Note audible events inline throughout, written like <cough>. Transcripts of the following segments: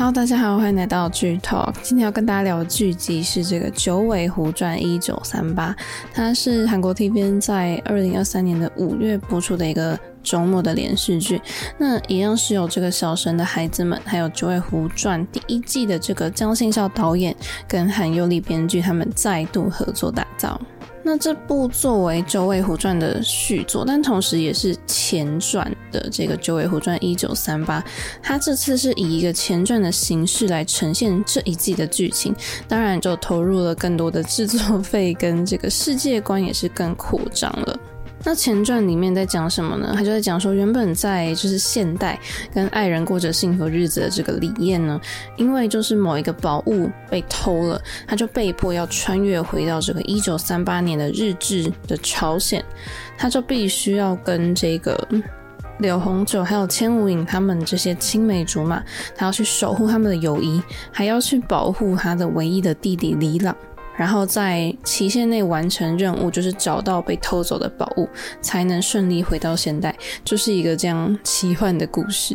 好大家好，欢迎来到剧 Talk。今天要跟大家聊的剧集是这个《九尾狐传一九三八》，它是韩国 TVN 在二零二三年的五月播出的一个周末的连续剧。那一样是有这个小神的孩子们，还有《九尾狐传》第一季的这个姜信孝导演跟韩优丽编剧，他们再度合作打造。那这部作为《九尾狐传》的续作，但同时也是前传的这个《九尾狐传一九三八》，它这次是以一个前传的形式来呈现这一季的剧情，当然就投入了更多的制作费，跟这个世界观也是更扩张了。那前传里面在讲什么呢？他就在讲说，原本在就是现代跟爱人过着幸福日子的这个李彦呢，因为就是某一个宝物被偷了，他就被迫要穿越回到这个一九三八年的日治的朝鲜，他就必须要跟这个柳红酒还有千无影他们这些青梅竹马，他要去守护他们的友谊，还要去保护他的唯一的弟弟李朗。然后在期限内完成任务，就是找到被偷走的宝物，才能顺利回到现代，就是一个这样奇幻的故事。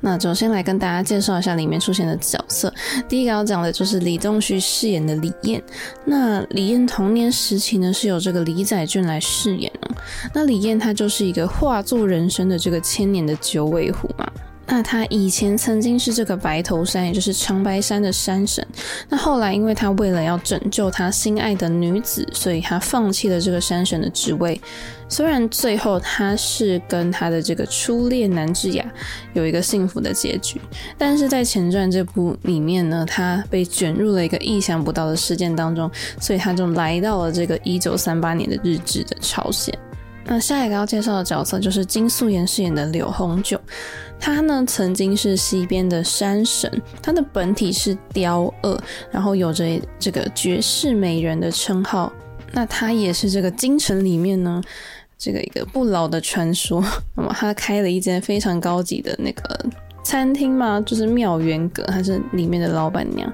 那首先来跟大家介绍一下里面出现的角色。第一个要讲的就是李栋旭饰演的李艳。那李艳童年时期呢，是由这个李载俊来饰演哦。那李艳她就是一个化作人生的这个千年的九尾狐嘛。那他以前曾经是这个白头山，也就是长白山的山神。那后来，因为他为了要拯救他心爱的女子，所以他放弃了这个山神的职位。虽然最后他是跟他的这个初恋南智雅有一个幸福的结局，但是在前传这部里面呢，他被卷入了一个意想不到的事件当中，所以他就来到了这个一九三八年的日治的朝鲜。那下一个要介绍的角色就是金素妍饰演的柳红九，她呢曾经是西边的山神，她的本体是雕二，然后有着这个绝世美人的称号。那她也是这个京城里面呢这个一个不老的传说。那么他开了一间非常高级的那个。餐厅嘛，就是妙元阁，她是里面的老板娘。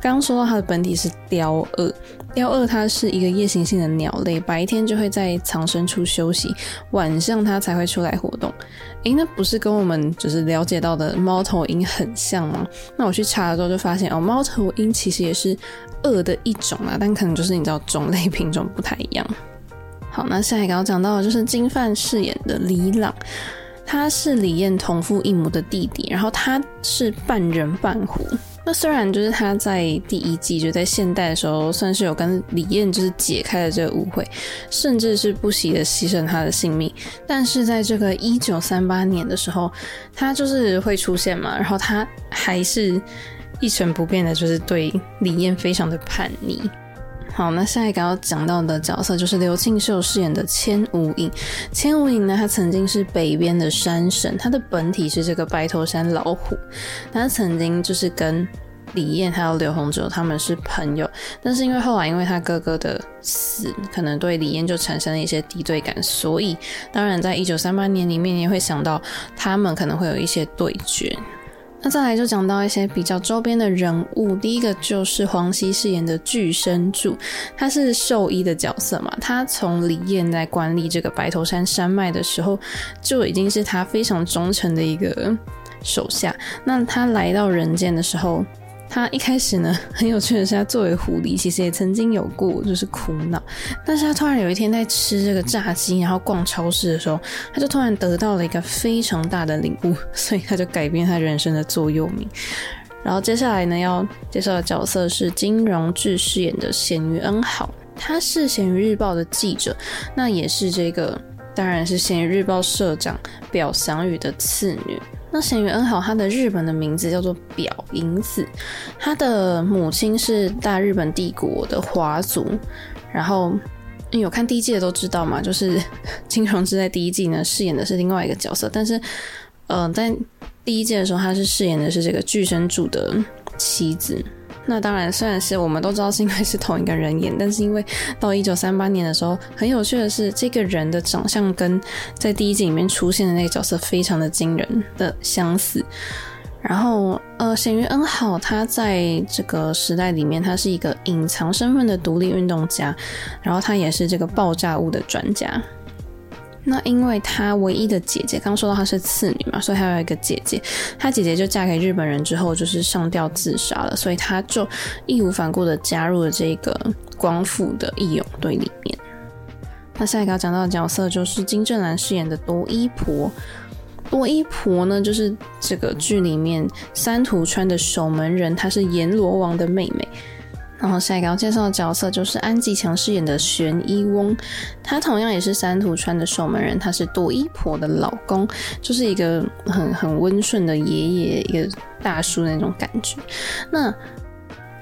刚刚说到她的本体是雕二，雕二它是一个夜行性的鸟类，白天就会在藏身处休息，晚上它才会出来活动。诶，那不是跟我们就是了解到的猫头鹰很像吗？那我去查了之后就发现哦，猫头鹰其实也是二的一种啊，但可能就是你知道种类品种不太一样。好，那下一个要讲到的就是金范饰演的李朗。他是李彦同父异母的弟弟，然后他是半人半狐。那虽然就是他在第一季就在现代的时候，算是有跟李艳就是解开了这个误会，甚至是不惜的牺牲他的性命，但是在这个一九三八年的时候，他就是会出现嘛，然后他还是一成不变的，就是对李艳非常的叛逆。好，那下一个要讲到的角色就是刘庆秀饰演的千无影。千无影呢，他曾经是北边的山神，他的本体是这个白头山老虎。他曾经就是跟李彦还有刘洪哲他们是朋友，但是因为后来因为他哥哥的死，可能对李彦就产生了一些敌对感，所以当然在一九三八年里面也会想到他们可能会有一些对决。那再来就讲到一些比较周边的人物，第一个就是黄熙饰演的巨生柱，他是兽医的角色嘛，他从李燕在管理这个白头山山脉的时候，就已经是他非常忠诚的一个手下。那他来到人间的时候，他一开始呢，很有趣的是，他作为狐狸，其实也曾经有过就是苦恼。但是他突然有一天在吃这个炸鸡，然后逛超市的时候，他就突然得到了一个非常大的领悟，所以他就改变他人生的座右铭。然后接下来呢，要介绍的角色是金荣智饰演的咸鱼恩好，他是咸鱼日报的记者，那也是这个当然是咸鱼日报社长表祥宇的次女。那咸鱼恩豪，他的日本的名字叫做表银子，他的母亲是大日本帝国的华族，然后有看第一季的都知道嘛，<laughs> 就是金荣之在第一季呢饰演的是另外一个角色，但是嗯在第一季的时候他是饰演的是这个巨神柱的妻子。那当然，虽然是我们都知道是因为是同一个人演，但是因为到一九三八年的时候，很有趣的是，这个人的长相跟在第一季里面出现的那个角色非常的惊人的相似。然后，呃，鲜于恩好，他在这个时代里面，他是一个隐藏身份的独立运动家，然后他也是这个爆炸物的专家。那因为她唯一的姐姐，刚说到她是次女嘛，所以还有一个姐姐。她姐姐就嫁给日本人之后，就是上吊自杀了，所以她就义无反顾的加入了这个光复的义勇队里面。那下一个要讲到的角色就是金正兰饰演的多伊婆。多伊婆呢，就是这个剧里面三途川的守门人，她是阎罗王的妹妹。然后下一个要介绍的角色就是安吉强饰演的玄一翁，他同样也是三途川的守门人，他是多伊婆的老公，就是一个很很温顺的爷爷，一个大叔那种感觉。那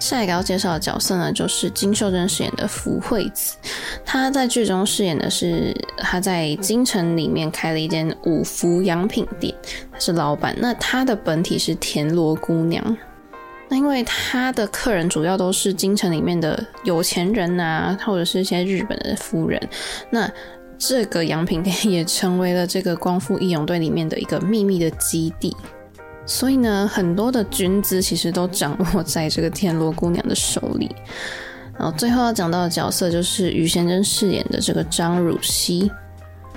下一个要介绍的角色呢，就是金秀珍饰演的福惠子，她在剧中饰演的是她在京城里面开了一间五福洋品店，她是老板。那她的本体是田螺姑娘。那因为他的客人主要都是京城里面的有钱人啊，或者是一些日本的夫人。那这个洋品店也成为了这个光复义勇队里面的一个秘密的基地。所以呢，很多的军资其实都掌握在这个田螺姑娘的手里。然后最后要讲到的角色就是于贤贞饰演的这个张汝熙。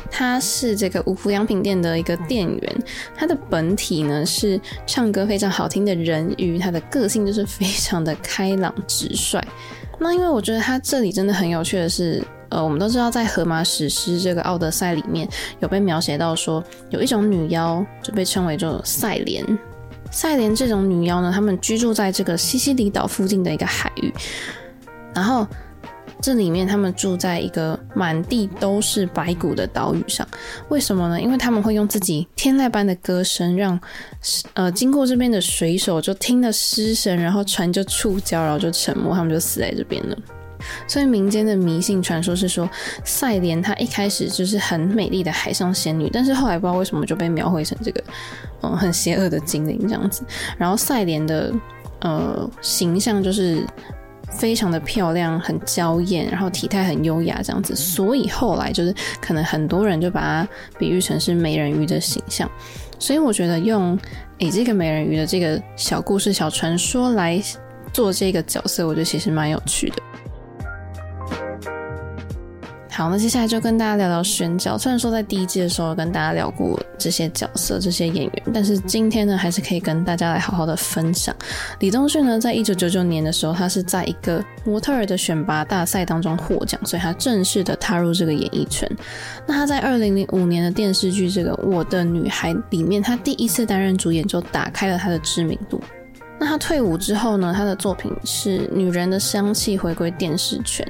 他是这个五福洋品店的一个店员，他的本体呢是唱歌非常好听的人鱼，他的个性就是非常的开朗直率。那因为我觉得他这里真的很有趣的是，呃，我们都知道在荷马史诗这个《奥德赛》里面有被描写到说，有一种女妖就被称为做赛莲。赛莲这种女妖呢，她们居住在这个西西里岛附近的一个海域，然后。这里面他们住在一个满地都是白骨的岛屿上，为什么呢？因为他们会用自己天籁般的歌声，让呃经过这边的水手就听了失声，然后船就触礁，然后就沉没，他们就死在这边了。所以民间的迷信传说是说，赛莲她一开始就是很美丽的海上仙女，但是后来不知道为什么就被描绘成这个嗯很邪恶的精灵这样子。然后赛莲的呃形象就是。非常的漂亮，很娇艳，然后体态很优雅，这样子，所以后来就是可能很多人就把它比喻成是美人鱼的形象。所以我觉得用诶这个美人鱼的这个小故事、小传说来做这个角色，我觉得其实蛮有趣的。好，那接下来就跟大家聊聊选角。虽然说在第一季的时候跟大家聊过这些角色、这些演员，但是今天呢，还是可以跟大家来好好的分享。李东旭呢，在一九九九年的时候，他是在一个模特儿的选拔大赛当中获奖，所以他正式的踏入这个演艺圈。那他在二零零五年的电视剧《这个我的女孩》里面，他第一次担任主演就打开了他的知名度。那他退伍之后呢，他的作品是《女人的香气》回归电视圈。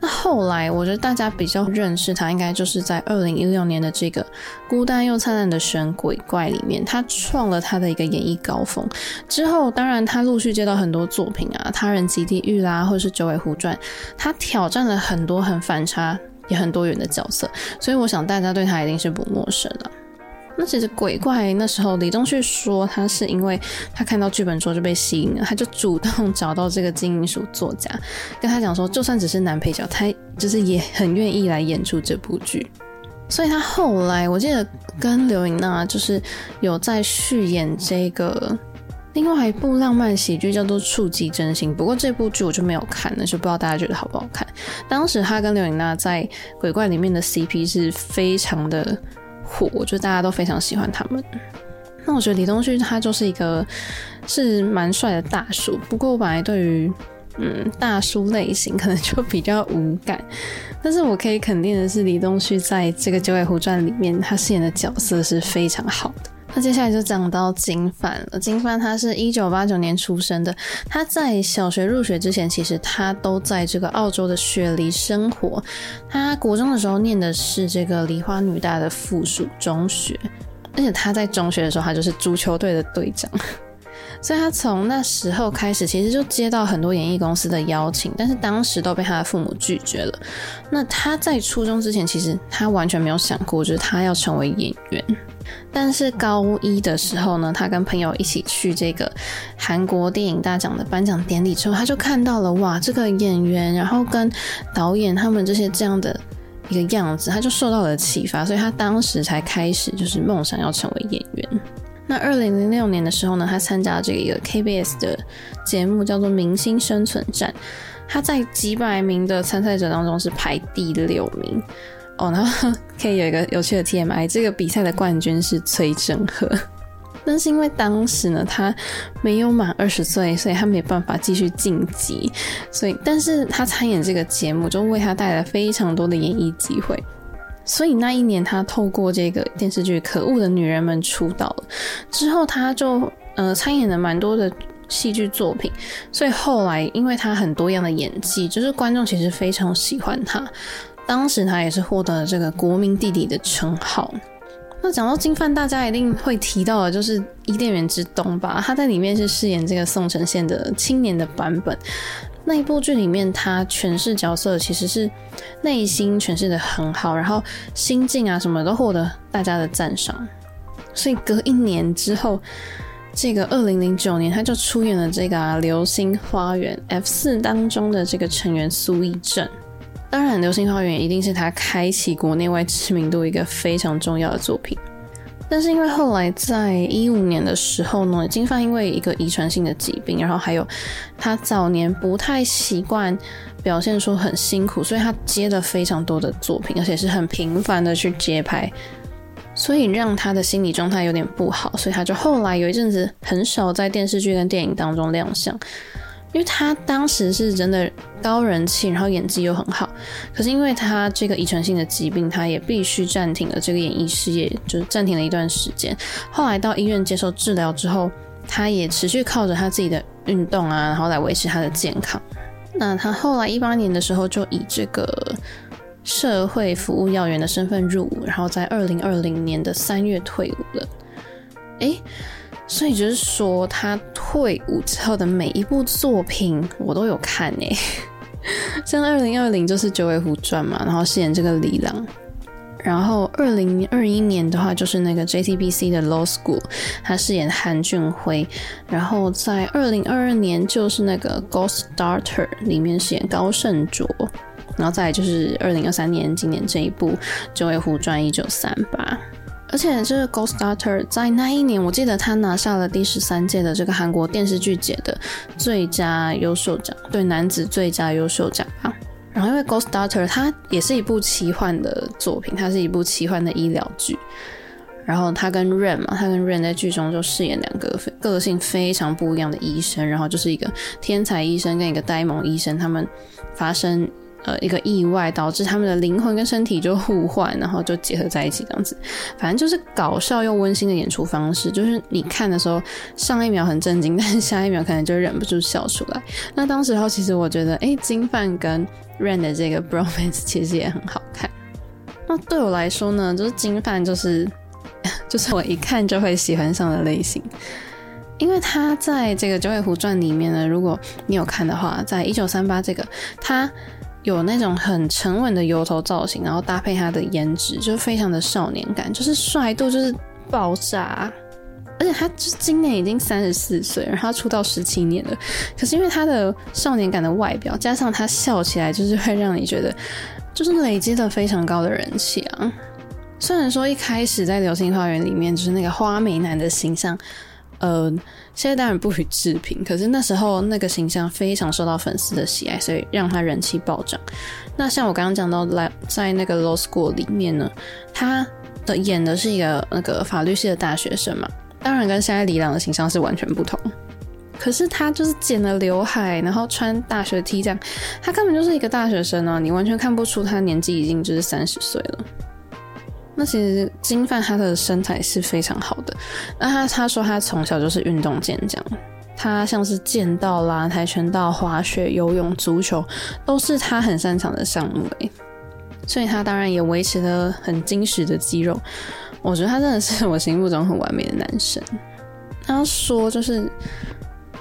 那后来，我觉得大家比较认识他，应该就是在二零一六年的这个《孤单又灿烂的神鬼怪》里面，他创了他的一个演艺高峰。之后，当然他陆续接到很多作品啊，《他人即地狱》啦，或是《九尾狐传》，他挑战了很多很反差也很多元的角色，所以我想大家对他一定是不陌生了。那其实鬼怪那时候，李东旭说他是因为他看到剧本之后就被吸引了，他就主动找到这个金银鼠作家，跟他讲说，就算只是男配角，他就是也很愿意来演出这部剧。所以他后来我记得跟刘颖娜就是有在续演这个另外一部浪漫喜剧叫做《触及真心》，不过这部剧我就没有看了，就不知道大家觉得好不好看。当时他跟刘颖娜在鬼怪里面的 CP 是非常的。酷，我觉得大家都非常喜欢他们。那我觉得李东旭他就是一个是蛮帅的大叔，不过我本来对于嗯大叔类型可能就比较无感。但是我可以肯定的是，李东旭在这个《九尾狐传》里面他饰演的角色是非常好的。那接下来就讲到金范了。金范他是一九八九年出生的，他在小学入学之前，其实他都在这个澳洲的雪梨生活。他国中的时候念的是这个梨花女大的附属中学，而且他在中学的时候，他就是足球队的队长。<laughs> 所以他从那时候开始，其实就接到很多演艺公司的邀请，但是当时都被他的父母拒绝了。那他在初中之前，其实他完全没有想过，就是他要成为演员。但是高一的时候呢，他跟朋友一起去这个韩国电影大奖的颁奖典礼之后，他就看到了哇，这个演员，然后跟导演他们这些这样的一个样子，他就受到了启发，所以他当时才开始就是梦想要成为演员。那二零零六年的时候呢，他参加了这个一个 KBS 的节目，叫做《明星生存战》，他在几百名的参赛者当中是排第六名。哦，然后 <laughs> 可以有一个有趣的 TMI，这个比赛的冠军是崔振赫。但是因为当时呢，他没有满二十岁，所以他没办法继续晋级。所以，但是他参演这个节目，就为他带来非常多的演艺机会。所以那一年，他透过这个电视剧《可恶的女人们》出道了。之后，他就呃参演了蛮多的戏剧作品。所以后来，因为他很多样的演技，就是观众其实非常喜欢他。当时他也是获得了这个“国民弟弟”的称号。那讲到金范，大家一定会提到的，就是《伊甸园之东》吧？他在里面是饰演这个宋承宪的青年的版本。那一部剧里面，他诠释角色其实是内心诠释得很好，然后心境啊什么都获得大家的赞赏。所以隔一年之后，这个二零零九年，他就出演了这个啊《流星花园》F 四当中的这个成员苏翊正。当然，《流星花园》一定是他开启国内外知名度一个非常重要的作品。但是因为后来在一五年的时候呢，金发因为一个遗传性的疾病，然后还有他早年不太习惯表现出很辛苦，所以他接了非常多的作品，而且是很频繁的去接拍，所以让他的心理状态有点不好，所以他就后来有一阵子很少在电视剧跟电影当中亮相。因为他当时是真的高人气，然后演技又很好，可是因为他这个遗传性的疾病，他也必须暂停了这个演艺事业，就暂停了一段时间。后来到医院接受治疗之后，他也持续靠着他自己的运动啊，然后来维持他的健康。那他后来一八年的时候，就以这个社会服务要员的身份入伍，然后在二零二零年的三月退伍了。诶。所以就是说，他退伍之后的每一部作品我都有看诶，<laughs> 像二零二零就是《九尾狐传》嘛，然后饰演这个李郎，然后二零二一年的话就是那个 JTBC 的 Law School，他饰演韩俊辉，然后在二零二二年就是那个 Ghost Daughter 里面饰演高胜卓，然后再就是二零二三年今年这一部《九尾狐传一九三八》。而且这个《Ghost Daughter》在那一年，我记得他拿下了第十三届的这个韩国电视剧节的最佳优秀奖，对，男子最佳优秀奖啊。然后因为《Ghost Daughter》它也是一部奇幻的作品，它是一部奇幻的医疗剧。然后他跟 Rain 嘛，他跟 Rain 在剧中就饰演两个个性非常不一样的医生，然后就是一个天才医生跟一个呆萌医生，他们发生。呃，一个意外导致他们的灵魂跟身体就互换，然后就结合在一起，这样子，反正就是搞笑又温馨的演出方式。就是你看的时候，上一秒很震惊，但是下一秒可能就忍不住笑出来。那当时候其实我觉得，哎，金范跟 Rain 的这个 bromance 其实也很好看。那对我来说呢，就是金范就是 <laughs> 就是我一看就会喜欢上的类型，因为他在这个《九尾狐传》里面呢，如果你有看的话，在一九三八这个他。有那种很沉稳的油头造型，然后搭配他的颜值，就非常的少年感，就是帅度就是爆炸。而且他今年已经三十四岁，然后他出道十七年了，可是因为他的少年感的外表，加上他笑起来就是会让你觉得，就是累积了非常高的人气啊。虽然说一开始在《流星花园》里面就是那个花美男的形象。呃，现在当然不予置评，可是那时候那个形象非常受到粉丝的喜爱，所以让他人气暴涨。那像我刚刚讲到，来在那个 Law School 里面呢，他的演的是一个那个法律系的大学生嘛，当然跟现在李朗的形象是完全不同。可是他就是剪了刘海，然后穿大学 T 这样，他根本就是一个大学生啊，你完全看不出他年纪已经就是三十岁了。那其实金范他的身材是非常好的。那他他说他从小就是运动健将，他像是剑道啦、跆拳道、滑雪、游泳、足球，都是他很擅长的项目诶。所以他当然也维持了很精实的肌肉。我觉得他真的是我心目中很完美的男神。他说就是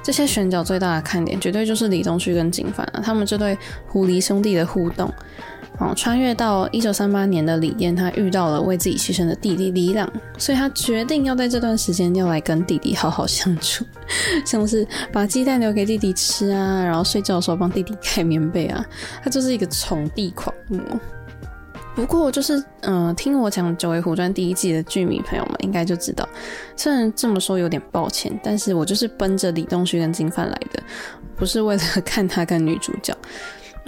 这些选角最大的看点，绝对就是李东旭跟金范啊，他们这对狐狸兄弟的互动。哦，穿越到一九三八年的李嫣，她遇到了为自己牺牲的弟弟李朗，所以她决定要在这段时间要来跟弟弟好好相处，<laughs> 像是把鸡蛋留给弟弟吃啊，然后睡觉的时候帮弟弟盖棉被啊，她就是一个宠弟狂魔。不过就是，嗯、听我讲《九尾狐传》第一季的剧迷朋友们应该就知道，虽然这么说有点抱歉，但是我就是奔着李东旭跟金范来的，不是为了看他跟女主角。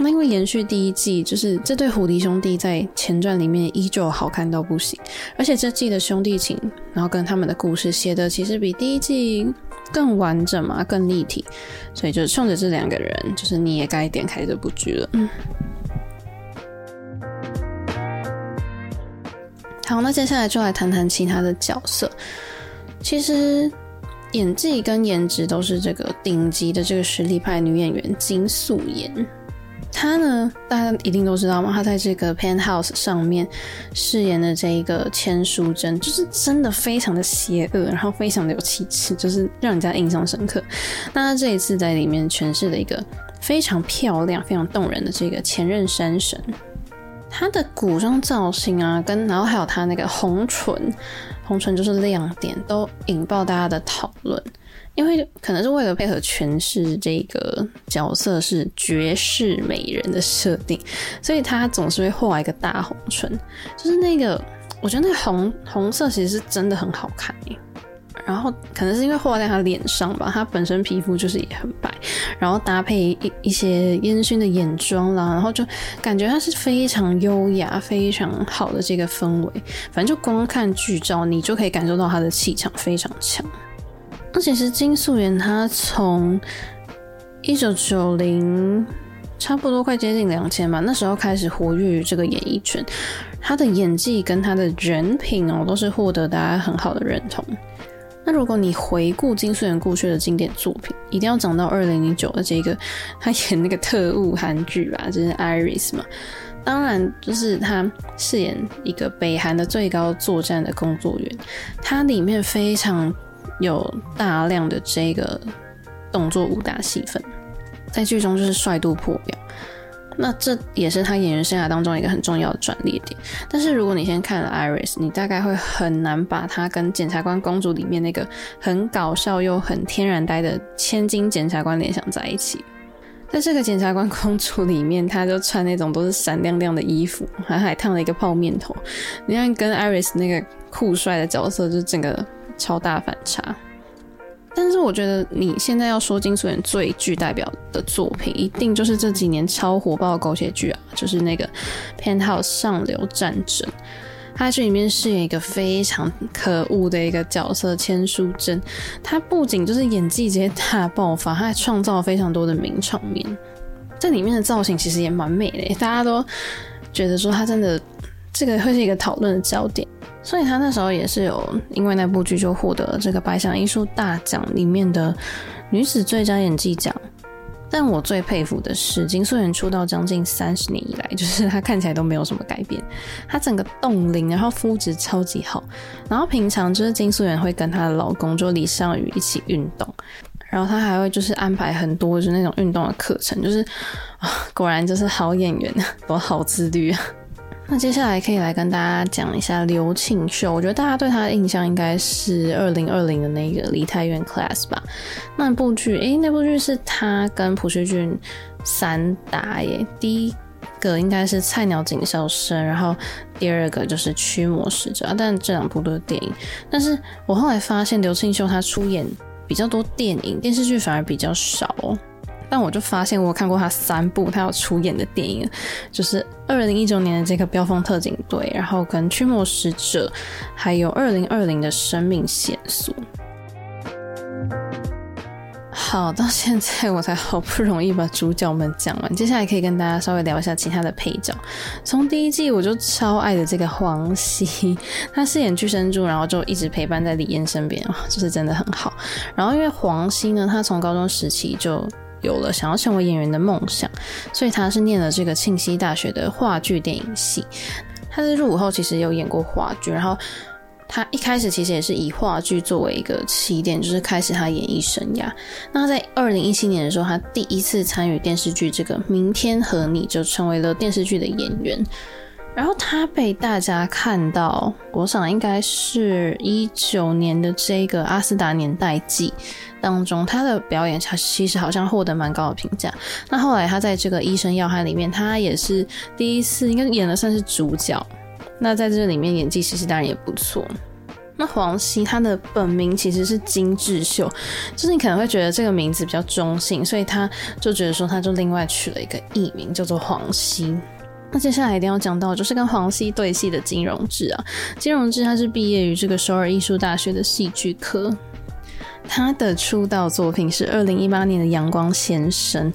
那因为延续第一季，就是这对虎迪兄弟在前传里面依旧好看到不行，而且这季的兄弟情，然后跟他们的故事写的其实比第一季更完整嘛，更立体，所以就冲着这两个人，就是你也该点开这部剧了。嗯，好，那接下来就来谈谈其他的角色，其实演技跟颜值都是这个顶级的这个实力派女演员金素妍。他呢，大家一定都知道吗？他在这个 Penthouse 上面饰演的这一个千书真，就是真的非常的邪恶，然后非常的有气质，就是让人家印象深刻。那他这一次在里面诠释了一个非常漂亮、非常动人的这个前任山神。他的古装造型啊，跟然后还有他那个红唇，红唇就是亮点，都引爆大家的讨论。因为可能是为了配合诠释这个角色是绝世美人的设定，所以他总是会画一个大红唇，就是那个我觉得那个红红色其实是真的很好看耶。然后可能是因为画在他脸上吧，他本身皮肤就是也很白，然后搭配一一些烟熏的眼妆啦，然后就感觉他是非常优雅、非常好的这个氛围。反正就光看剧照，你就可以感受到他的气场非常强。那其实金素妍她从一九九零差不多快接近两千吧，那时候开始活跃于这个演艺圈，她的演技跟她的人品哦，都是获得大家很好的认同。那如果你回顾金素妍过去的经典作品，一定要讲到二零零九的这个她演那个特务韩剧吧，就是《Iris》嘛。当然，就是她饰演一个北韩的最高作战的工作员，她里面非常。有大量的这个动作武打戏份，在剧中就是帅度破表，那这也是他演员生涯当中一个很重要的转捩点。但是如果你先看了《Iris》，你大概会很难把他跟《检察官公主》里面那个很搞笑又很天然呆的千金检察官联想在一起。在这个《检察官公主》里面，他就穿那种都是闪亮亮的衣服，还还烫了一个泡面头，你看跟《Iris》那个酷帅的角色就整个。超大反差，但是我觉得你现在要说金素妍最具代表的作品，一定就是这几年超火爆的狗血剧啊，就是那个《p e n h o u s e 上流战争》。他这里面饰演一个非常可恶的一个角色千书珍，他不仅就是演技直接大爆发，他还创造了非常多的名场面。这里面的造型其实也蛮美的，大家都觉得说他真的这个会是一个讨论的焦点。所以他那时候也是有因为那部剧就获得了这个百想艺术大奖里面的女子最佳演技奖。但我最佩服的是金素妍出道将近三十年以来，就是她看起来都没有什么改变，她整个冻龄，然后肤质超级好，然后平常就是金素妍会跟她的老公就李尚宇一起运动，然后她还会就是安排很多就是那种运动的课程，就是啊，果然就是好演员，<laughs> 都好自律啊。那接下来可以来跟大家讲一下刘庆秀，我觉得大家对他的印象应该是二零二零的那个《梨泰院 Class》吧？那部剧，诶、那部剧是他跟朴叙俊三打耶。第一个应该是《菜鸟警校生》，然后第二个就是《驱魔使者》，但这两部都是电影。但是我后来发现刘庆秀他出演比较多电影，电视剧反而比较少。但我就发现，我看过他三部他要出演的电影，就是二零一九年的这个《飙风特警队》，然后跟《驱魔使者》，还有二零二零的《生命线索》。好，到现在我才好不容易把主角们讲完，接下来可以跟大家稍微聊一下其他的配角。从第一季我就超爱的这个黄熙，<laughs> 他饰演巨生柱，然后就一直陪伴在李嫣身边，就是真的很好。然后因为黄熙呢，他从高中时期就有了想要成为演员的梦想，所以他是念了这个庆熙大学的话剧电影系。他在入伍后其实有演过话剧，然后他一开始其实也是以话剧作为一个起点，就是开始他演艺生涯。那在二零一七年的时候，他第一次参与电视剧《这个明天和你》，就成为了电视剧的演员。然后他被大家看到，我想应该是一九年的这个《阿斯达年代记》当中，他的表演他其实好像获得蛮高的评价。那后来他在这个《医生要害》里面，他也是第一次应该演的算是主角。那在这里面演技其实当然也不错。那黄熙他的本名其实是金智秀，就是你可能会觉得这个名字比较中性，所以他就觉得说他就另外取了一个艺名叫做黄熙。那接下来一定要讲到就是跟黄熙对戏的金融志啊，金融志他是毕业于这个首尔艺术大学的戏剧科，他的出道作品是二零一八年的《阳光先生》，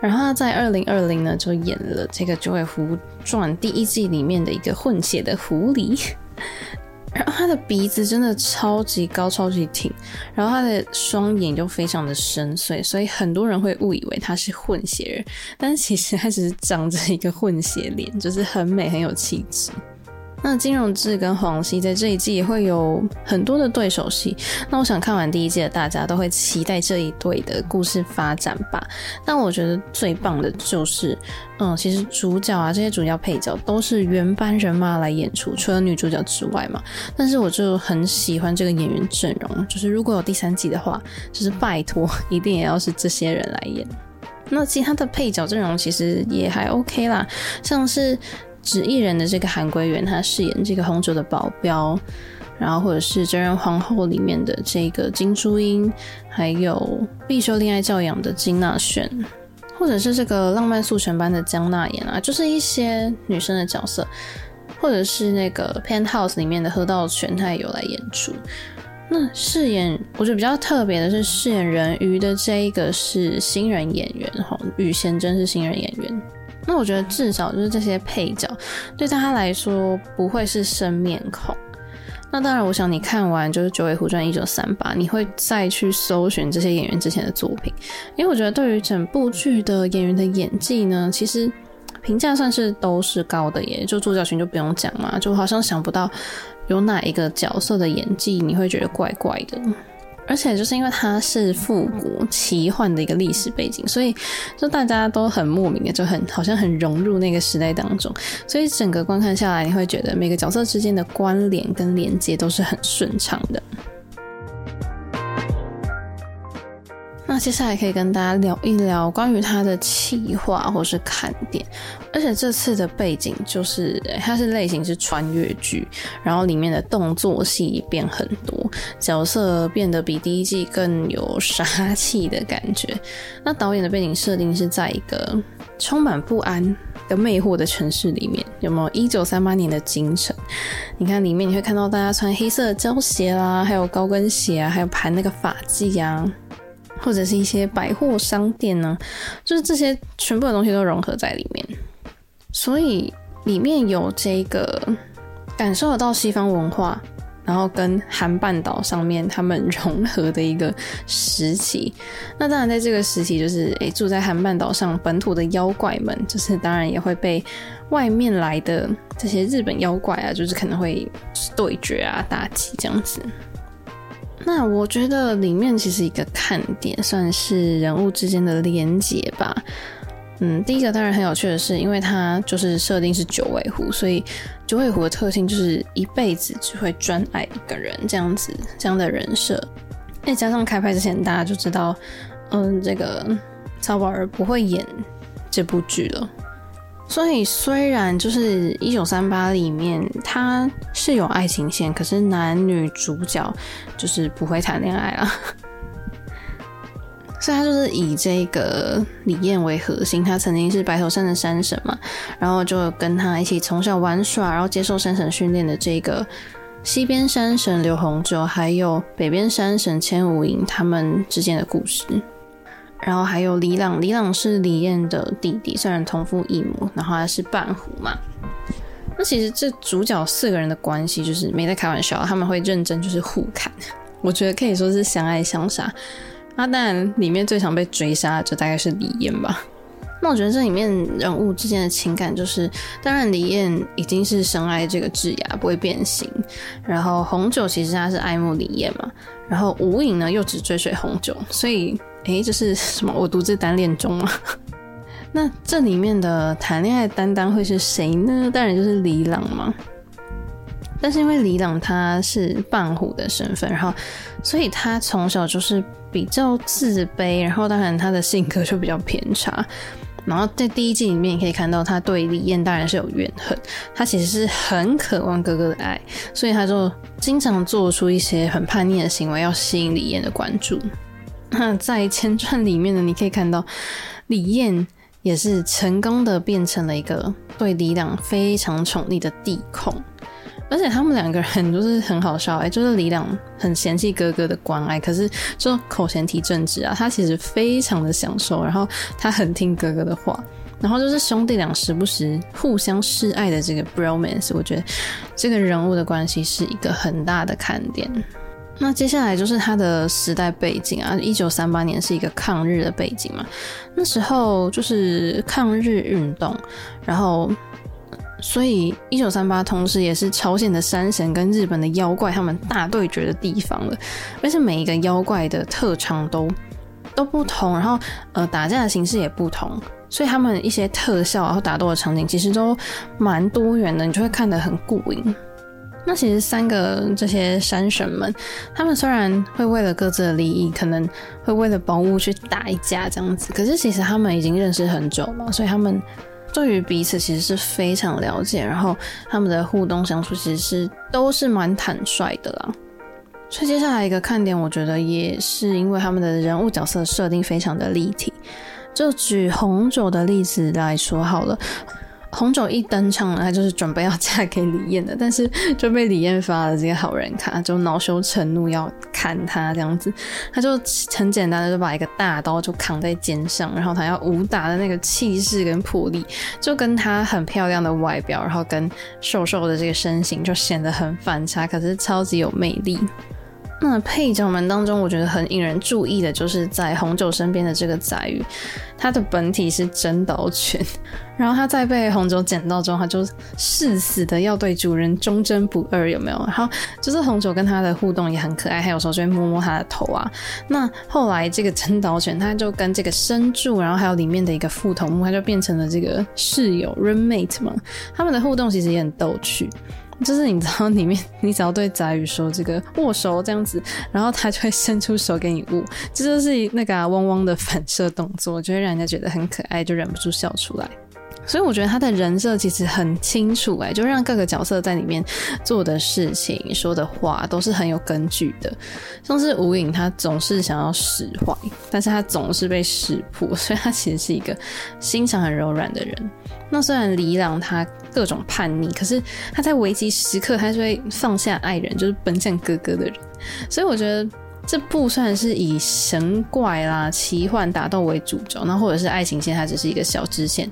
然后他在二零二零呢就演了这个《九尾狐传》第一季里面的一个混血的狐狸。<laughs> 然后他的鼻子真的超级高，超级挺，然后他的双眼就非常的深邃，所以很多人会误以为他是混血人，但其实他只是长着一个混血脸，就是很美，很有气质。那金融志跟黄熙在这一季也会有很多的对手戏。那我想看完第一季的大家都会期待这一对的故事发展吧。但我觉得最棒的就是，嗯，其实主角啊，这些主要配角都是原班人马来演出，除了女主角之外嘛。但是我就很喜欢这个演员阵容，就是如果有第三季的话，就是拜托一定也要是这些人来演。那其他的配角阵容其实也还 OK 啦，像是。纸艺人的这个韩归元，他饰演这个红酒的保镖，然后或者是真人皇后里面的这个金珠英，还有必修恋爱教养的金娜炫，或者是这个浪漫速成班的姜娜妍啊，就是一些女生的角色，或者是那个 Penthouse 里面的河道全，他也有来演出。那饰演我觉得比较特别的是饰演人鱼的这一个是新人演员哈，宇贤真是新人演员。那我觉得至少就是这些配角对他来说不会是生面孔。那当然，我想你看完就是《九尾狐传》一九三八，你会再去搜寻这些演员之前的作品，因为我觉得对于整部剧的演员的演技呢，其实评价算是都是高的耶。就主角群就不用讲嘛，就好像想不到有哪一个角色的演技你会觉得怪怪的。而且就是因为它是复古奇幻的一个历史背景，所以就大家都很莫名的就很好像很融入那个时代当中，所以整个观看下来，你会觉得每个角色之间的关联跟连接都是很顺畅的。那接下来可以跟大家聊一聊关于它的企划或是看点，而且这次的背景就是它是类型是穿越剧，然后里面的动作戏变很多，角色变得比第一季更有杀气的感觉。那导演的背景设定是在一个充满不安跟魅惑的城市里面，有没有？一九三八年的京城，你看里面你会看到大家穿黑色胶鞋啦，还有高跟鞋啊，还有盘那个发髻啊。或者是一些百货商店呢，就是这些全部的东西都融合在里面，所以里面有这个感受得到西方文化，然后跟韩半岛上面他们融合的一个时期。那当然，在这个时期，就是诶、住在韩半岛上本土的妖怪们，就是当然也会被外面来的这些日本妖怪啊，就是可能会对决啊、打击这样子。那我觉得里面其实一个看点算是人物之间的连结吧。嗯，第一个当然很有趣的是，因为它就是设定是九尾狐，所以九尾狐的特性就是一辈子只会专爱一个人这样子，这样的人设。再加上开拍之前大家就知道，嗯，这个曹宝儿不会演这部剧了。所以虽然就是一九三八里面它是有爱情线，可是男女主角就是不会谈恋爱啊。<laughs> 所以他就是以这个李艳为核心，他曾经是白头山的山神嘛，然后就跟他一起从小玩耍，然后接受山神训练的这个西边山神刘红九，还有北边山神千无影他们之间的故事。然后还有李朗，李朗是李艳的弟弟，虽然同父异母，然后他是半虎嘛。那其实这主角四个人的关系就是没在开玩笑，他们会认真就是互砍，我觉得可以说是相爱相杀。那当然里面最常被追杀的就大概是李艳吧。那我觉得这里面人物之间的情感就是，当然李艳已经是深爱这个智雅，不会变心。然后红酒其实他是爱慕李艳嘛，然后无影呢又只追随红酒，所以。诶，这是什么？我独自单恋中吗？<laughs> 那这里面的谈恋爱担当会是谁呢？当然就是李朗嘛。但是因为李朗他是半虎的身份，然后所以他从小就是比较自卑，然后当然他的性格就比较偏差。然后在第一季里面，你可以看到他对李彦当然是有怨恨，他其实是很渴望哥哥的爱，所以他就经常做出一些很叛逆的行为，要吸引李彦的关注。那在前传里面呢，你可以看到李彦也是成功的变成了一个对李朗非常宠溺的弟控。而且他们两个人就是很好笑哎、就是李朗很嫌弃哥哥的关爱，可是就口嫌体正直啊，他其实非常的享受，然后他很听哥哥的话，然后就是兄弟俩时不时互相示爱的这个 bromance，我觉得这个人物的关系是一个很大的看点。那接下来就是他的时代背景啊，一九三八年是一个抗日的背景嘛，那时候就是抗日运动，然后。所以，一九三八同时也是朝鲜的山神跟日本的妖怪他们大对决的地方了，而且每一个妖怪的特长都都不同，然后呃打架的形式也不同，所以他们一些特效然后打斗的场景其实都蛮多元的，你就会看得很过瘾。那其实三个这些山神们，他们虽然会为了各自的利益，可能会为了宝物去打一架这样子，可是其实他们已经认识很久了，所以他们。对于彼此其实是非常了解，然后他们的互动相处其实是都是蛮坦率的啦。所以接下来一个看点，我觉得也是因为他们的人物角色设定非常的立体。就举红酒的例子来说好了。红酒一登场呢，他就是准备要嫁给李艳的，但是就被李艳发了这个好人卡，就恼羞成怒要砍他这样子，他就很简单的就把一个大刀就扛在肩上，然后他要武打的那个气势跟魄力，就跟他很漂亮的外表，然后跟瘦瘦的这个身形就显得很反差，可是超级有魅力。那配角们当中，我觉得很引人注意的，就是在红酒身边的这个宰予，他的本体是真岛犬，然后它在被红酒捡到之后，它就誓死的要对主人忠贞不二，有没有？然后就是红酒跟它的互动也很可爱，还有时候就会摸摸它的头啊。那后来这个真岛犬，它就跟这个生柱，然后还有里面的一个副头目，它就变成了这个室友 roommate 嘛，他们的互动其实也很逗趣。就是你知道里面，你只要对宰宇说这个握手这样子，然后他就会伸出手给你握，这就是那个啊汪汪的反射动作，就会让人家觉得很可爱，就忍不住笑出来。所以我觉得他的人设其实很清楚哎，就让各个角色在里面做的事情、说的话都是很有根据的。像是无影，他总是想要使坏，但是他总是被识破，所以他其实是一个心肠很柔软的人。那虽然李朗他各种叛逆，可是他在危急时刻，他就会放下爱人，就是奔向哥哥的人。所以我觉得这部算是以神怪啦、奇幻打斗为主轴，那或者是爱情线，它只是一个小支线。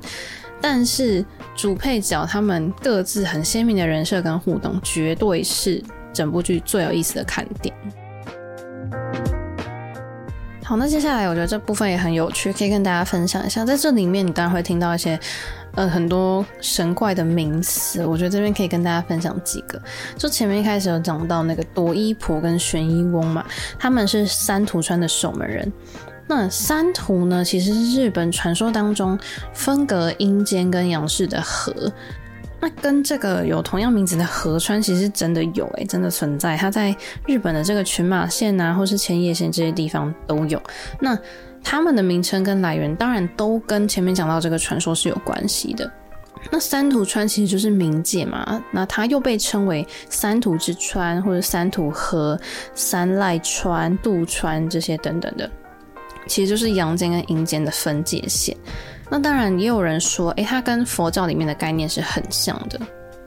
但是主配角他们各自很鲜明的人设跟互动，绝对是整部剧最有意思的看点。好，那接下来我觉得这部分也很有趣，可以跟大家分享一下。在这里面，你当然会听到一些呃很多神怪的名词，我觉得这边可以跟大家分享几个。就前面一开始有讲到那个朵衣婆跟玄一翁嘛，他们是三途川的守门人。那三途呢，其实是日本传说当中分隔阴间跟阳世的河。那跟这个有同样名字的河川，其实真的有诶、真的存在。它在日本的这个群马县啊，或是千叶县这些地方都有。那他们的名称跟来源，当然都跟前面讲到这个传说是有关系的。那三途川其实就是冥界嘛，那它又被称为三途之川，或者三途河、三濑川、渡川这些等等的。其实就是阳间跟阴间的分界线。那当然也有人说，诶、它跟佛教里面的概念是很像的，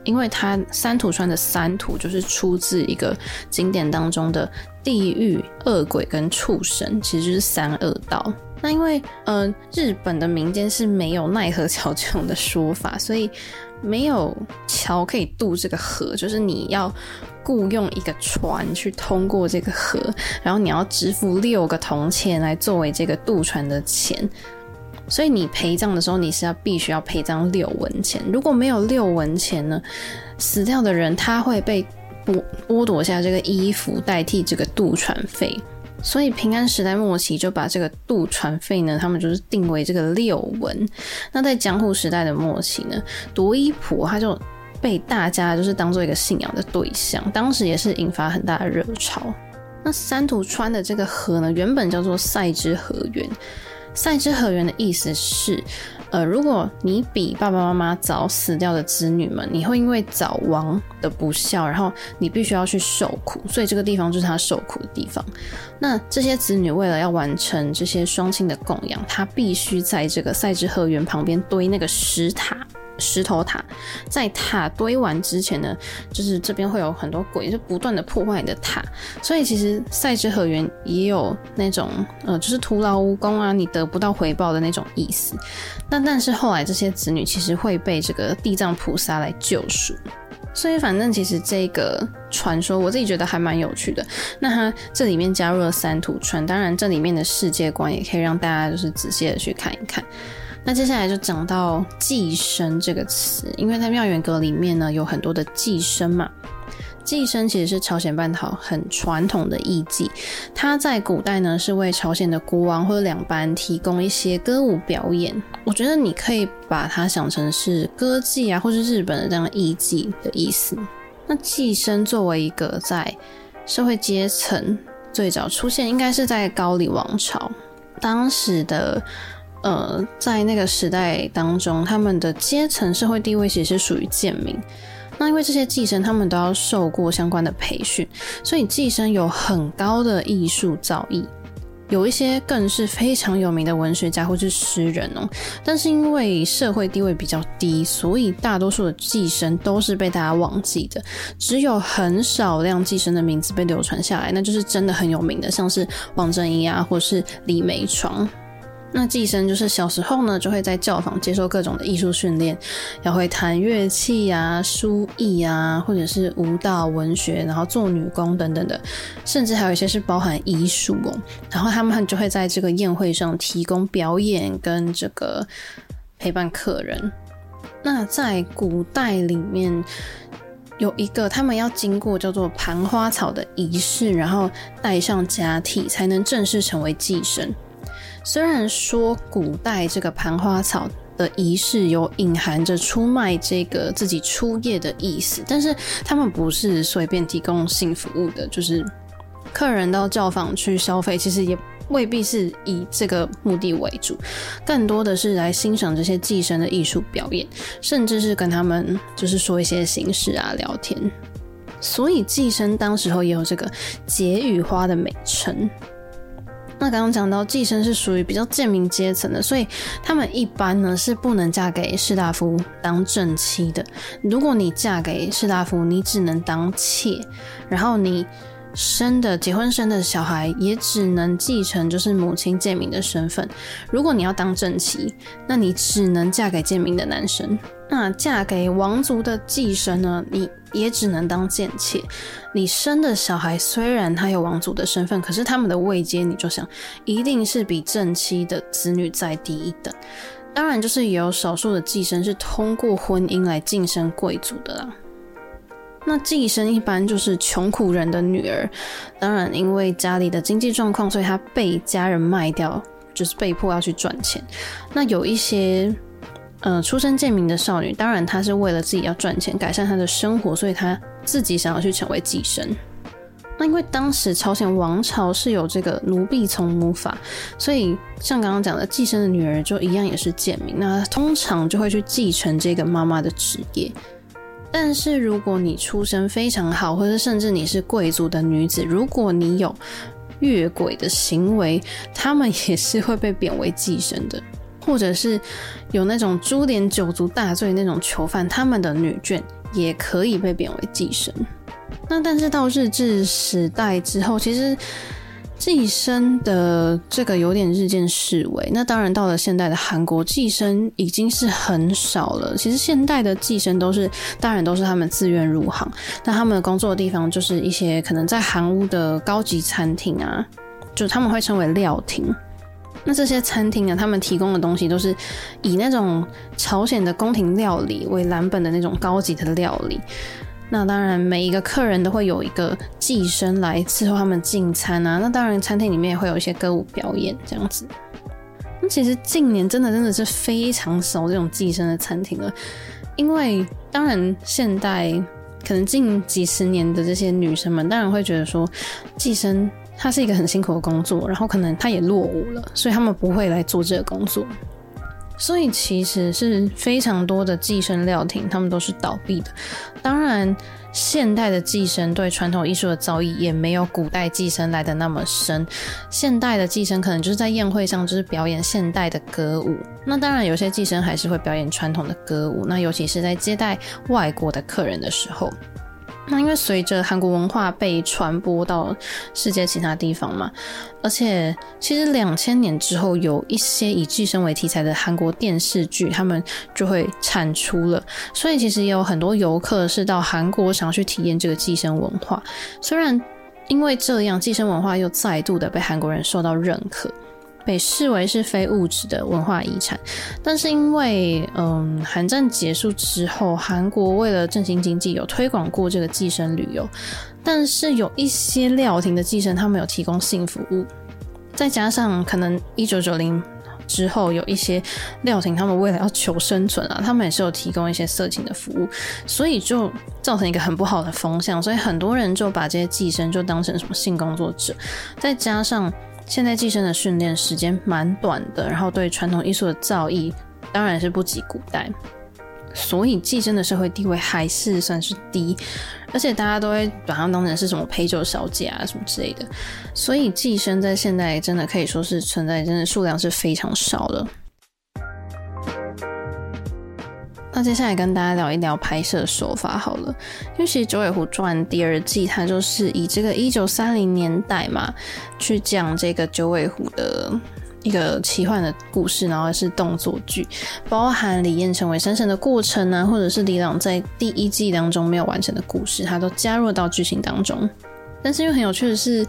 因为它三途川的三途就是出自一个经典当中的地狱、恶鬼跟畜生，其实就是三恶道。那因为呃，日本的民间是没有奈何桥这种的说法，所以没有桥可以渡这个河，就是你要。雇用一个船去通过这个河，然后你要支付六个铜钱来作为这个渡船的钱，所以你陪葬的时候你是要必须要陪葬六文钱。如果没有六文钱呢，死掉的人他会被剥剥夺下这个衣服代替这个渡船费。所以平安时代末期就把这个渡船费呢，他们就是定为这个六文。那在江户时代的末期呢，朵衣婆他就。被大家就是当做一个信仰的对象，当时也是引发很大的热潮。那三途川的这个河呢，原本叫做赛之河原。赛之河源的意思是，呃，如果你比爸爸妈妈早死掉的子女们，你会因为早亡的不孝，然后你必须要去受苦，所以这个地方就是他受苦的地方。那这些子女为了要完成这些双亲的供养，他必须在这个赛之河源旁边堆那个石塔。石头塔，在塔堆完之前呢，就是这边会有很多鬼，就不断的破坏你的塔。所以其实赛之河原也有那种，呃，就是徒劳无功啊，你得不到回报的那种意思。但但是后来这些子女其实会被这个地藏菩萨来救赎。所以反正其实这个传说，我自己觉得还蛮有趣的。那它这里面加入了三土川，当然这里面的世界观也可以让大家就是仔细的去看一看。那接下来就讲到寄生这个词，因为在妙缘阁里面呢，有很多的寄生嘛。寄生其实是朝鲜半岛很传统的艺伎，它在古代呢是为朝鲜的国王或者两班提供一些歌舞表演。我觉得你可以把它想成是歌妓啊，或是日本的这样艺伎的意思。那寄生作为一个在社会阶层最早出现，应该是在高丽王朝当时的。呃，在那个时代当中，他们的阶层社会地位其实是属于贱民。那因为这些寄生，他们都要受过相关的培训，所以寄生有很高的艺术造诣，有一些更是非常有名的文学家或是诗人哦。但是因为社会地位比较低，所以大多数的寄生都是被大家忘记的，只有很少量寄生的名字被流传下来，那就是真的很有名的，像是王正一啊，或是李梅床。那寄生就是小时候呢，就会在教坊接受各种的艺术训练，要会弹乐器啊、书艺啊，或者是舞蹈、文学，然后做女工等等的，甚至还有一些是包含医术哦。然后他们就会在这个宴会上提供表演跟这个陪伴客人。那在古代里面有一个他们要经过叫做盘花草的仪式，然后戴上假体才能正式成为寄生。虽然说古代这个盘花草的仪式有隐含着出卖这个自己初夜的意思，但是他们不是随便提供性服务的，就是客人到教坊去消费，其实也未必是以这个目的为主，更多的是来欣赏这些寄生的艺术表演，甚至是跟他们就是说一些形式啊聊天，所以寄生当时候也有这个解语花的美称。那刚刚讲到寄生是属于比较贱民阶层的，所以他们一般呢是不能嫁给士大夫当正妻的。如果你嫁给士大夫，你只能当妾，然后你生的结婚生的小孩也只能继承就是母亲贱民的身份。如果你要当正妻，那你只能嫁给贱民的男生。那嫁给王族的寄生呢，你也只能当贱妾。你生的小孩虽然他有王族的身份，可是他们的位阶，你就想一定是比正妻的子女再低一等。当然，就是也有少数的寄生是通过婚姻来晋升贵族的啦。那寄生一般就是穷苦人的女儿，当然因为家里的经济状况，所以她被家人卖掉，就是被迫要去赚钱。那有一些。呃，出身贱民的少女，当然她是为了自己要赚钱，改善她的生活，所以她自己想要去成为寄生。那因为当时朝鲜王朝是有这个奴婢从母法，所以像刚刚讲的寄生的女儿就一样也是贱民，那通常就会去继承这个妈妈的职业。但是如果你出身非常好，或者甚至你是贵族的女子，如果你有越轨的行为，他们也是会被贬为寄生的。或者是有那种株连九族大罪那种囚犯，他们的女眷也可以被贬为寄生。那但是到日治时代之后，其实寄生的这个有点日渐式微。那当然到了现代的韩国，寄生已经是很少了。其实现代的寄生都是，当然都是他们自愿入行。那他们的工作的地方就是一些可能在韩屋的高级餐厅啊，就他们会称为料亭。那这些餐厅呢，他们提供的东西都是以那种朝鲜的宫廷料理为蓝本的那种高级的料理。那当然，每一个客人都会有一个寄生来伺候他们进餐啊。那当然，餐厅里面也会有一些歌舞表演这样子。那其实近年真的真的是非常少这种寄生的餐厅了，因为当然现代可能近几十年的这些女生们，当然会觉得说寄生。它是一个很辛苦的工作，然后可能他也落伍了，所以他们不会来做这个工作。所以其实是非常多的寄生料亭，他们都是倒闭的。当然，现代的寄生对传统艺术的造诣也没有古代寄生来的那么深。现代的寄生可能就是在宴会上就是表演现代的歌舞。那当然，有些寄生还是会表演传统的歌舞。那尤其是在接待外国的客人的时候。那因为随着韩国文化被传播到世界其他地方嘛，而且其实两千年之后有一些以寄生为题材的韩国电视剧，他们就会产出了，所以其实也有很多游客是到韩国想要去体验这个寄生文化。虽然因为这样，寄生文化又再度的被韩国人受到认可。被视为是非物质的文化遗产，但是因为嗯，韩战结束之后，韩国为了振兴经济，有推广过这个寄生旅游，但是有一些料亭的寄生，他们有提供性服务，再加上可能一九九零之后有一些料亭，他们为了要求生存啊，他们也是有提供一些色情的服务，所以就造成一个很不好的风向，所以很多人就把这些寄生就当成什么性工作者，再加上。现在寄生的训练时间蛮短的，然后对传统艺术的造诣当然是不及古代，所以寄生的社会地位还是算是低，而且大家都会把它当成是什么陪酒小姐啊什么之类的，所以寄生在现代真的可以说是存在，真的数量是非常少的。那接下来跟大家聊一聊拍摄手法好了，因为其实《九尾狐传》第二季它就是以这个一九三零年代嘛，去讲这个九尾狐的一个奇幻的故事，然后是动作剧，包含李彦成为山神的过程啊，或者是李朗在第一季当中没有完成的故事，它都加入到剧情当中。但是因为很有趣的是，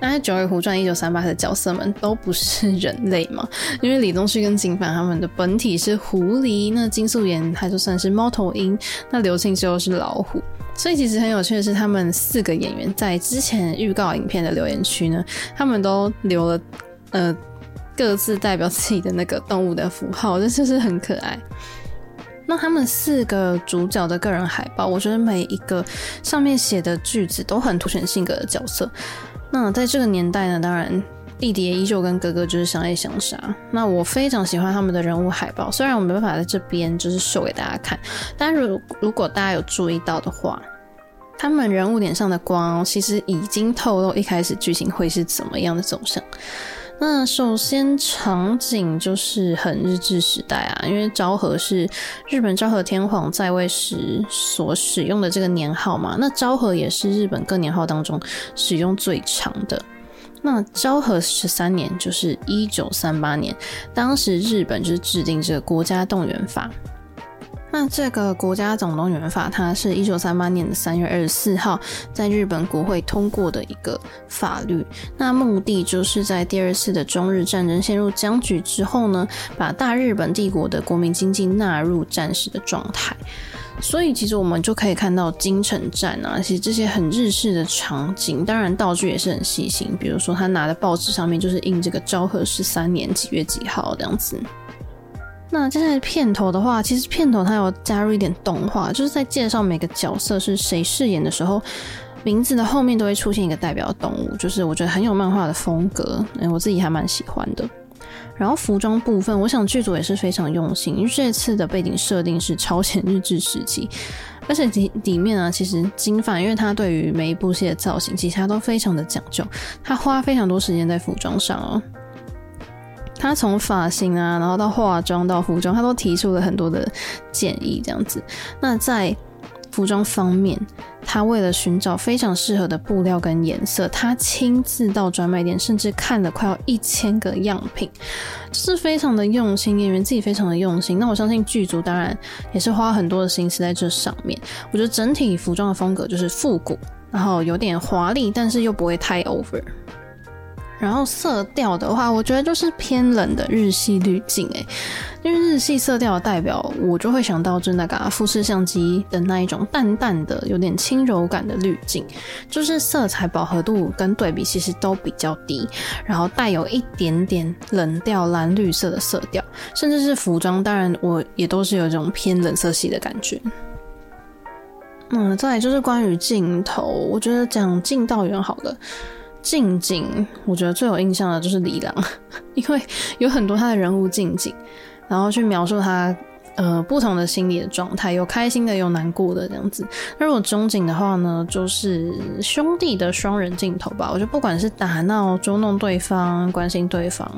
那《九尾狐传》一九三八的角色们都不是人类嘛，因为李东旭跟金凡他们的本体是狐狸，那金素妍他就算是猫头鹰，那刘庆之后是老虎，所以其实很有趣的是，他们四个演员在之前预告影片的留言区呢，他们都留了呃各自代表自己的那个动物的符号，这就是很可爱。那他们四个主角的个人海报，我觉得每一个上面写的句子都很凸显性格的角色。那在这个年代呢，当然弟弟依旧跟哥哥就是相爱相杀。那我非常喜欢他们的人物海报，虽然我没办法在这边就是秀给大家看，但如如果大家有注意到的话，他们人物脸上的光其实已经透露一开始剧情会是怎么样的走向。那首先场景就是很日治时代啊，因为昭和是日本昭和天皇在位时所使用的这个年号嘛。那昭和也是日本各年号当中使用最长的。那昭和十三年就是一九三八年，当时日本就是制定这个国家动员法。那这个国家总动员法，它是一九三八年的三月二十四号在日本国会通过的一个法律。那目的就是在第二次的中日战争陷入僵局之后呢，把大日本帝国的国民经济纳入战时的状态。所以其实我们就可以看到京城站啊，其实这些很日式的场景，当然道具也是很细心。比如说他拿的报纸上面就是印这个昭和十三年几月几号这样子。那接下来片头的话，其实片头它有加入一点动画，就是在介绍每个角色是谁饰演的时候，名字的后面都会出现一个代表动物，就是我觉得很有漫画的风格，哎，<laughs> 我自己还蛮喜欢的。然后服装部分，我想剧组也是非常用心，因为这次的背景设定是朝鲜日治时期，而且里里面呢，其实金发，因为他对于每一部戏的造型，其实他都非常的讲究，他花非常多时间在服装上哦。他从发型啊，然后到化妆到服装，他都提出了很多的建议，这样子。那在服装方面，他为了寻找非常适合的布料跟颜色，他亲自到专卖店，甚至看了快要一千个样品，就是非常的用心，演员自己非常的用心。那我相信剧组当然也是花很多的心思在这上面。我觉得整体服装的风格就是复古，然后有点华丽，但是又不会太 over。然后色调的话，我觉得就是偏冷的日系滤镜诶，因为日系色调的代表，我就会想到就那个富士相机的那一种淡淡的、有点轻柔感的滤镜，就是色彩饱和度跟对比其实都比较低，然后带有一点点冷调蓝绿色的色调，甚至是服装，当然我也都是有这种偏冷色系的感觉。嗯，再来就是关于镜头，我觉得讲近道远好了。近景，我觉得最有印象的就是李郎，<laughs> 因为有很多他的人物近景，然后去描述他。呃，不同的心理的状态，有开心的，有难过的这样子。那如果中景的话呢，就是兄弟的双人镜头吧。我觉得不管是打闹、捉弄对方、关心对方，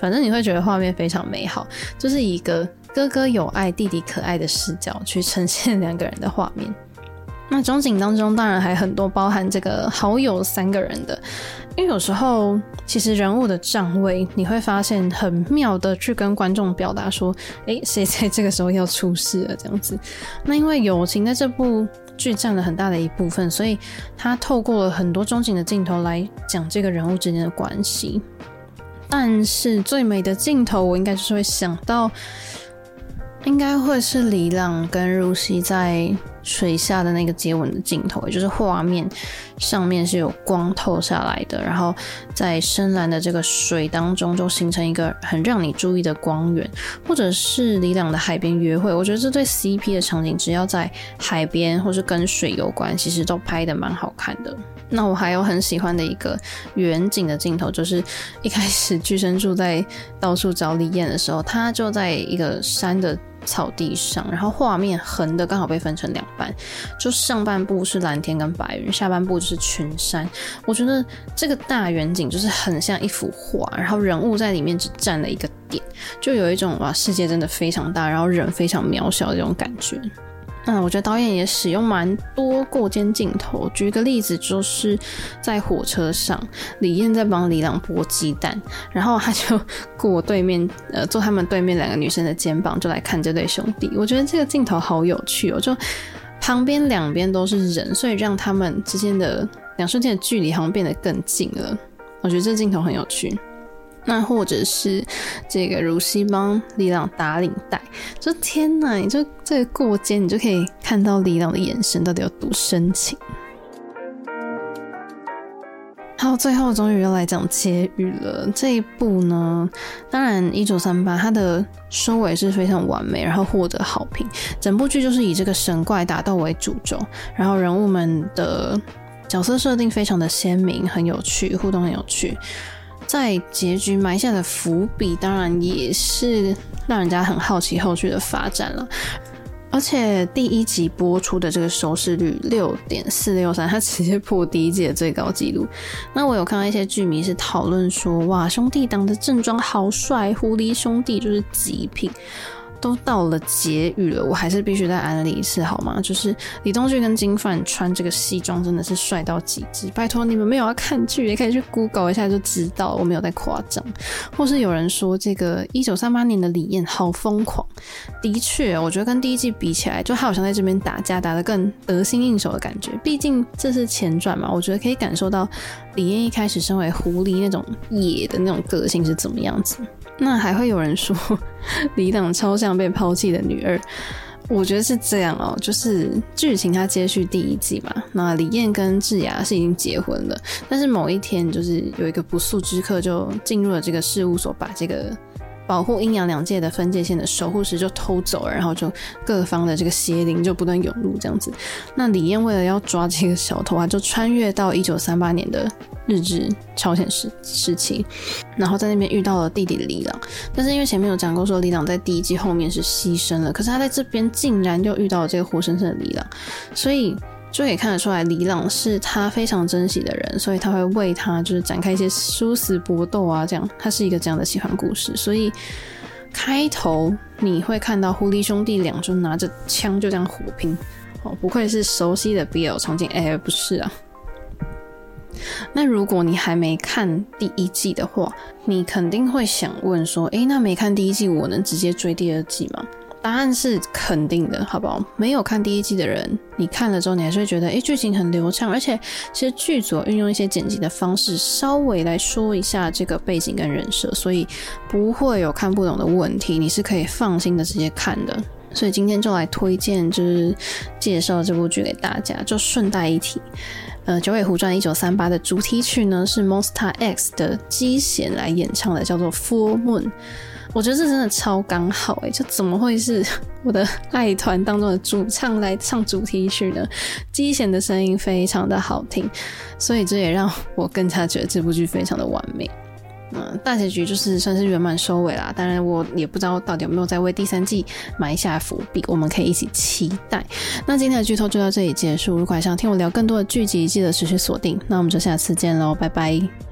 反正你会觉得画面非常美好，就是一个哥哥有爱、弟弟可爱的视角去呈现两个人的画面。那中景当中当然还很多包含这个好友三个人的，因为有时候其实人物的站位你会发现很妙的去跟观众表达说，哎，谁在这个时候要出事了这样子。那因为友情在这部剧占了很大的一部分，所以他透过了很多中景的镜头来讲这个人物之间的关系。但是最美的镜头，我应该就是会想到，应该会是李朗跟如熙在。水下的那个接吻的镜头，也就是画面上面是有光透下来的，然后在深蓝的这个水当中，就形成一个很让你注意的光源，或者是李两的海边约会。我觉得这对 CP 的场景，只要在海边或是跟水有关，其实都拍的蛮好看的。那我还有很喜欢的一个远景的镜头，就是一开始 <laughs> 巨生柱在到处找李艳的时候，他就在一个山的。草地上，然后画面横的刚好被分成两半，就上半部是蓝天跟白云，下半部就是群山。我觉得这个大远景就是很像一幅画，然后人物在里面只占了一个点，就有一种哇，世界真的非常大，然后人非常渺小的这种感觉。嗯，我觉得导演也使用蛮多过肩镜头。举个例子，就是在火车上，李艳在帮李朗剥鸡蛋，然后他就过对面，呃，坐他们对面两个女生的肩膀，就来看这对兄弟。我觉得这个镜头好有趣哦，就旁边两边都是人，所以让他们之间的两瞬间的距离好像变得更近了。我觉得这镜头很有趣。那或者是这个如熙帮李朗打领带，就天哪！你就这个过肩，你就可以看到李朗的眼神到底有多深情。好，最后终于要来讲结语了。这一部呢，当然一九三八它的收尾是非常完美，然后获得好评。整部剧就是以这个神怪打斗为主轴，然后人物们的角色设定非常的鲜明，很有趣，互动很有趣。在结局埋下的伏笔，当然也是让人家很好奇后续的发展了。而且第一集播出的这个收视率六点四六三，它直接破第一季的最高纪录。那我有看到一些剧迷是讨论说，哇，兄弟党的正装好帅，狐狸兄弟就是极品。都到了结语了，我还是必须再安利一次好吗？就是李东旭跟金范穿这个西装真的是帅到极致，拜托你们没有要看剧也可以去 Google 一下就知道，我没有在夸张。或是有人说这个一九三八年的李艳好疯狂，的确，我觉得跟第一季比起来，就他好像在这边打架打得更得心应手的感觉。毕竟这是前传嘛，我觉得可以感受到李艳一开始身为狐狸那种野的那种个性是怎么样子。那还会有人说 <laughs> 李朗超像被抛弃的女二，我觉得是这样哦，就是剧情它接续第一季嘛。那李艳跟智雅是已经结婚了，但是某一天就是有一个不速之客就进入了这个事务所，把这个。保护阴阳两界的分界线的守护石就偷走了，然后就各方的这个邪灵就不断涌入这样子。那李艳为了要抓这个小偷啊，就穿越到一九三八年的日治朝鲜时时期，然后在那边遇到了弟弟李朗。但是因为前面有讲过说李朗在第一季后面是牺牲了，可是他在这边竟然又遇到了这个活生生的李朗，所以。就可以看得出来，李朗是他非常珍惜的人，所以他会为他就是展开一些殊死搏斗啊，这样，他是一个这样的奇幻故事。所以开头你会看到狐狸兄弟俩就拿着枪就这样火拼，哦，不愧是熟悉的 BL 场景，哎，不是啊。那如果你还没看第一季的话，你肯定会想问说，哎，那没看第一季，我能直接追第二季吗？答案是肯定的，好不好？没有看第一季的人，你看了之后，你还是会觉得，诶，剧情很流畅，而且其实剧组运用一些剪辑的方式，稍微来说一下这个背景跟人设，所以不会有看不懂的问题，你是可以放心的直接看的。所以今天就来推荐，就是介绍这部剧给大家。就顺带一提，呃，《九尾狐传》一九三八的主题曲呢，是 Monsta X 的基贤来演唱的，叫做《Full Moon》。我觉得这真的超刚好诶，就怎么会是我的 <laughs> 爱团当中的主唱来唱主题曲呢？基贤的声音非常的好听，所以这也让我更加觉得这部剧非常的完美。嗯，大结局就是算是圆满收尾啦。当然，我也不知道到底有没有在为第三季埋下伏笔，我们可以一起期待。那今天的剧透就到这里结束。如果还想听我聊更多的剧集，记得持续锁定。那我们就下次见喽，拜拜。